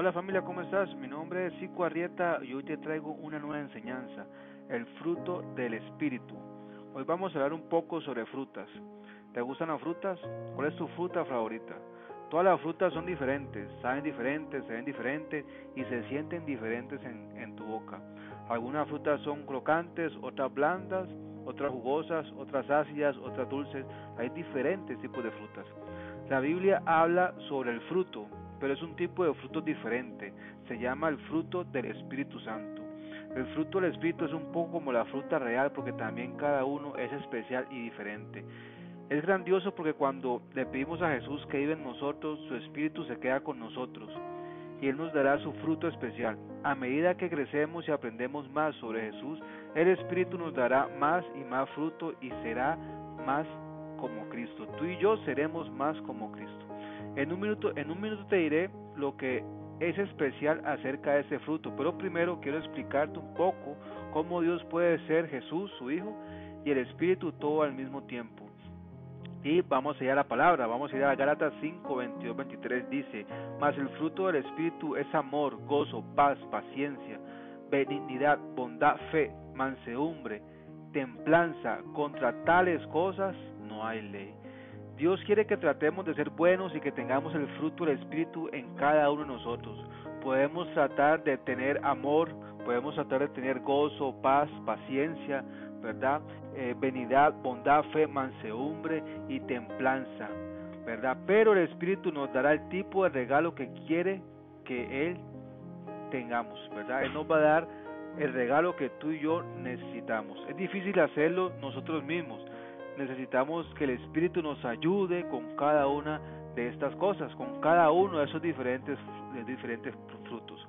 Hola familia, ¿cómo estás? Mi nombre es Cico Arrieta y hoy te traigo una nueva enseñanza, el fruto del Espíritu. Hoy vamos a hablar un poco sobre frutas. ¿Te gustan las frutas? ¿Cuál es tu fruta favorita? Todas las frutas son diferentes, saben diferentes, se ven diferentes y se sienten diferentes en, en tu boca. Algunas frutas son crocantes, otras blandas, otras jugosas, otras ácidas, otras dulces. Hay diferentes tipos de frutas. La Biblia habla sobre el fruto, pero es un tipo de fruto diferente. Se llama el fruto del Espíritu Santo. El fruto del Espíritu es un poco como la fruta real porque también cada uno es especial y diferente. Es grandioso porque cuando le pedimos a Jesús que vive en nosotros, su Espíritu se queda con nosotros y Él nos dará su fruto especial. A medida que crecemos y aprendemos más sobre Jesús, el Espíritu nos dará más y más fruto y será más como Cristo. Tú y yo seremos más como Cristo. En un minuto, en un minuto te diré lo que es especial acerca de ese fruto, pero primero quiero explicarte un poco cómo Dios puede ser Jesús, su Hijo, y el Espíritu todo al mismo tiempo. Y vamos a ir a la palabra, vamos a ir a Gálatas 5, 22, 23, dice, mas el fruto del Espíritu es amor, gozo, paz, paciencia, benignidad, bondad, fe, mansedumbre, templanza, contra tales cosas no hay ley. Dios quiere que tratemos de ser buenos y que tengamos el fruto del Espíritu en cada uno de nosotros. Podemos tratar de tener amor, podemos tratar de tener gozo, paz, paciencia, ¿verdad? Eh, benidad, bondad, fe, mansedumbre y templanza, ¿verdad? Pero el Espíritu nos dará el tipo de regalo que quiere que Él tengamos, ¿verdad? Él nos va a dar el regalo que tú y yo necesitamos. Es difícil hacerlo nosotros mismos. Necesitamos que el Espíritu nos ayude con cada una de estas cosas, con cada uno de esos diferentes, diferentes frutos.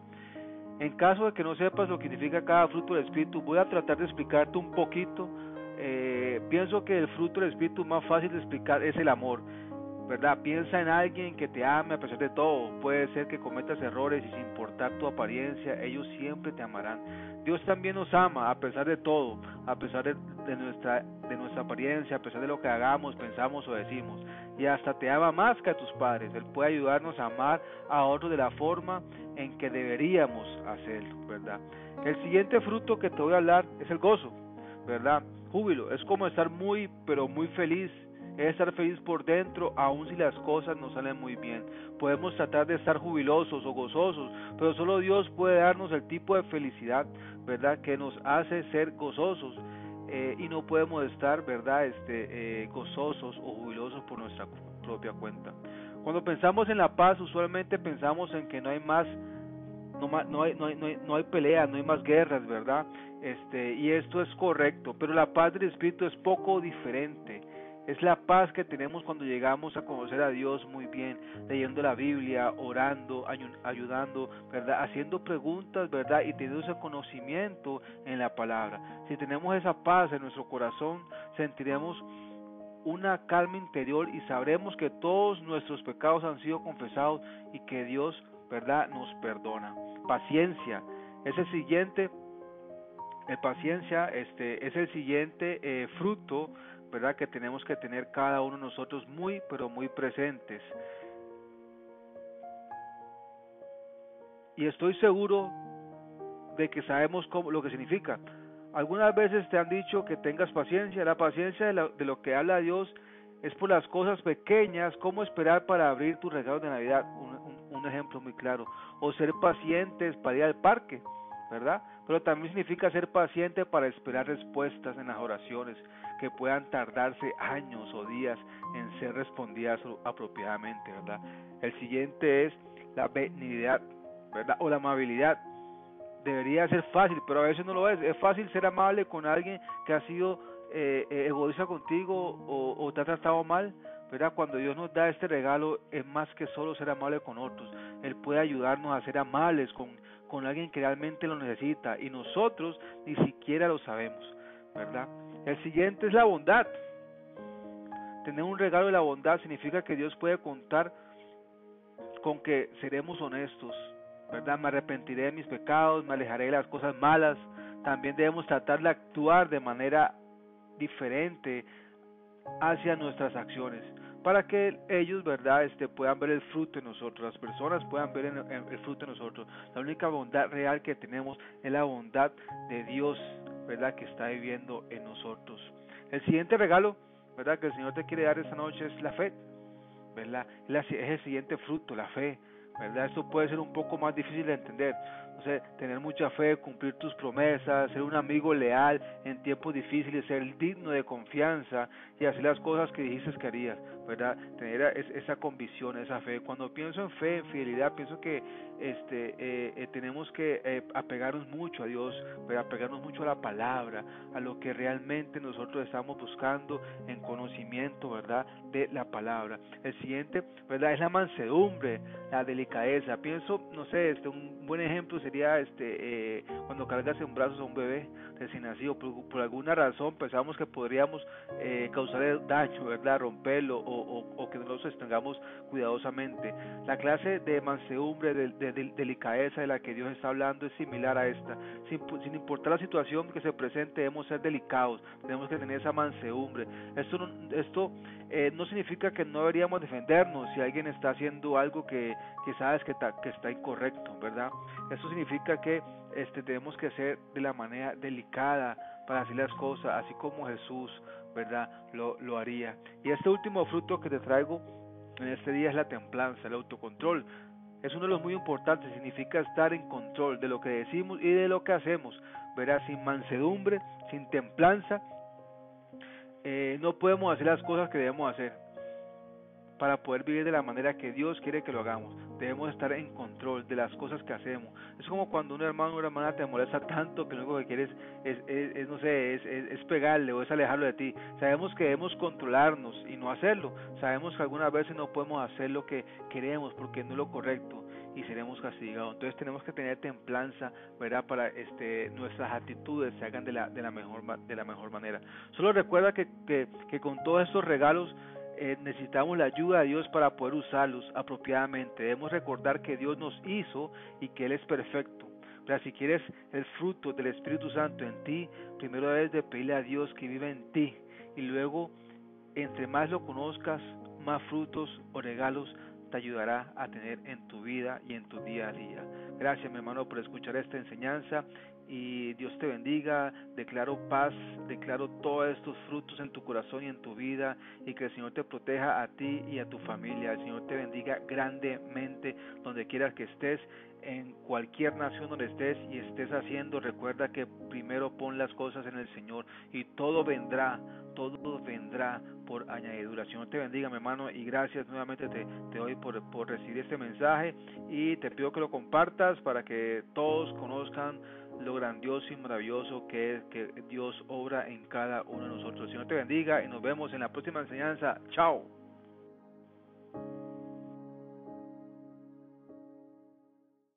En caso de que no sepas lo que significa cada fruto del Espíritu, voy a tratar de explicarte un poquito. Eh, pienso que el fruto del Espíritu más fácil de explicar es el amor. ¿verdad? Piensa en alguien que te ame a pesar de todo. Puede ser que cometas errores y sin importar tu apariencia, ellos siempre te amarán. Dios también nos ama a pesar de todo, a pesar de, de, nuestra, de nuestra apariencia, a pesar de lo que hagamos, pensamos o decimos. Y hasta te ama más que a tus padres. Él puede ayudarnos a amar a otros de la forma en que deberíamos hacerlo, ¿verdad? El siguiente fruto que te voy a hablar es el gozo, ¿verdad? Júbilo, es como estar muy, pero muy feliz es estar feliz por dentro, aun si las cosas no salen muy bien. Podemos tratar de estar jubilosos o gozosos, pero solo Dios puede darnos el tipo de felicidad, ¿verdad?, que nos hace ser gozosos. Eh, y no podemos estar, ¿verdad?, este, eh, gozosos o jubilosos por nuestra propia cuenta. Cuando pensamos en la paz, usualmente pensamos en que no hay más no, no, hay, no, hay, no, hay, no hay peleas, no hay más guerras, ¿verdad? Este, y esto es correcto, pero la paz del Espíritu es poco diferente. Es la paz que tenemos cuando llegamos a conocer a Dios muy bien, leyendo la Biblia, orando, ayudando, ¿verdad? Haciendo preguntas, ¿verdad? Y teniendo ese conocimiento en la palabra. Si tenemos esa paz en nuestro corazón, sentiremos una calma interior y sabremos que todos nuestros pecados han sido confesados y que Dios, ¿verdad?, nos perdona. Paciencia. Es el siguiente, el paciencia, este, es el siguiente eh, fruto ¿verdad? Que tenemos que tener cada uno de nosotros muy, pero muy presentes. Y estoy seguro de que sabemos cómo, lo que significa. Algunas veces te han dicho que tengas paciencia. La paciencia de, de lo que habla Dios es por las cosas pequeñas, cómo esperar para abrir tu regalo de Navidad, un, un, un ejemplo muy claro. O ser pacientes para ir al parque, ¿verdad? Pero también significa ser paciente para esperar respuestas en las oraciones que puedan tardarse años o días en ser respondidas apropiadamente, ¿verdad? El siguiente es la benignidad, ¿verdad? O la amabilidad. Debería ser fácil, pero a veces no lo es. Es fácil ser amable con alguien que ha sido eh, eh, egoísta contigo o, o te ha tratado mal, ¿verdad? Cuando Dios nos da este regalo es más que solo ser amable con otros. Él puede ayudarnos a ser amables con, con alguien que realmente lo necesita y nosotros ni siquiera lo sabemos, ¿verdad? El siguiente es la bondad. Tener un regalo de la bondad significa que Dios puede contar con que seremos honestos, ¿verdad? Me arrepentiré de mis pecados, me alejaré de las cosas malas. También debemos tratar de actuar de manera diferente hacia nuestras acciones. Para que ellos, ¿verdad?, este, puedan ver el fruto en nosotros, las personas puedan ver el fruto en nosotros. La única bondad real que tenemos es la bondad de Dios, ¿verdad?, que está viviendo en nosotros. El siguiente regalo, ¿verdad?, que el Señor te quiere dar esta noche es la fe, ¿verdad? Es el siguiente fruto, la fe, ¿verdad? Esto puede ser un poco más difícil de entender, tener mucha fe, cumplir tus promesas, ser un amigo leal en tiempos difíciles, ser digno de confianza y hacer las cosas que dijiste que harías, ¿verdad? Tener esa convicción, esa fe. Cuando pienso en fe, en fidelidad, pienso que este, eh, eh, tenemos que eh, apegarnos mucho a Dios, pero apegarnos mucho a la palabra, a lo que realmente nosotros estamos buscando en conocimiento, ¿verdad? De la palabra. El siguiente, ¿verdad? Es la mansedumbre, la delicadeza. Pienso, no sé, este, un buen ejemplo sería este, eh, cuando cargas en brazos a un bebé recién nacido. Por, alguna razón pensamos que podríamos eh, causarle daño, ¿verdad? Romperlo o, o, que no lo sostengamos cuidadosamente. La clase de mansedumbre, de, delicadeza de la que Dios está hablando es similar a esta. Sin, sin importar la situación que se presente, debemos ser delicados, tenemos que tener esa mansedumbre. Esto, esto eh, no significa que no deberíamos defendernos si alguien está haciendo algo que, sabes que está, que está incorrecto, ¿verdad? Esto significa que este, tenemos que ser de la manera delicada para hacer las cosas, así como Jesús, ¿verdad? Lo, lo haría. Y este último fruto que te traigo en este día es la templanza, el autocontrol. Es uno de los muy importantes, significa estar en control de lo que decimos y de lo que hacemos. Verás, sin mansedumbre, sin templanza, eh, no podemos hacer las cosas que debemos hacer para poder vivir de la manera que Dios quiere que lo hagamos. Debemos estar en control de las cosas que hacemos. Es como cuando un hermano o una hermana te molesta tanto que lo único que quieres es, es, no sé, es, es, pegarle o es alejarlo de ti. Sabemos que debemos controlarnos y no hacerlo. Sabemos que algunas veces no podemos hacer lo que queremos porque no es lo correcto y seremos castigados. Entonces tenemos que tener templanza. Para este nuestras actitudes se hagan de la, de la mejor de la mejor manera. Solo recuerda que, que, que con todos estos regalos eh, necesitamos la ayuda de Dios para poder usarlos apropiadamente. Debemos recordar que Dios nos hizo y que Él es perfecto. Pero si quieres el fruto del Espíritu Santo en ti, primero debes de pedirle a Dios que vive en ti y luego, entre más lo conozcas, más frutos o regalos te ayudará a tener en tu vida y en tu día a día. Gracias mi hermano por escuchar esta enseñanza y Dios te bendiga, declaro paz, declaro todos estos frutos en tu corazón y en tu vida y que el Señor te proteja a ti y a tu familia, el Señor te bendiga grandemente donde quieras que estés, en cualquier nación donde estés y estés haciendo, recuerda que primero pon las cosas en el Señor y todo vendrá, todo vendrá por añadidura. Señor te bendiga, mi hermano, y gracias nuevamente te, doy por, por recibir este mensaje y te pido que lo compartas para que todos conozcan lo grandioso y maravilloso que es que Dios obra en cada uno de nosotros. Señor te bendiga y nos vemos en la próxima enseñanza. Chao.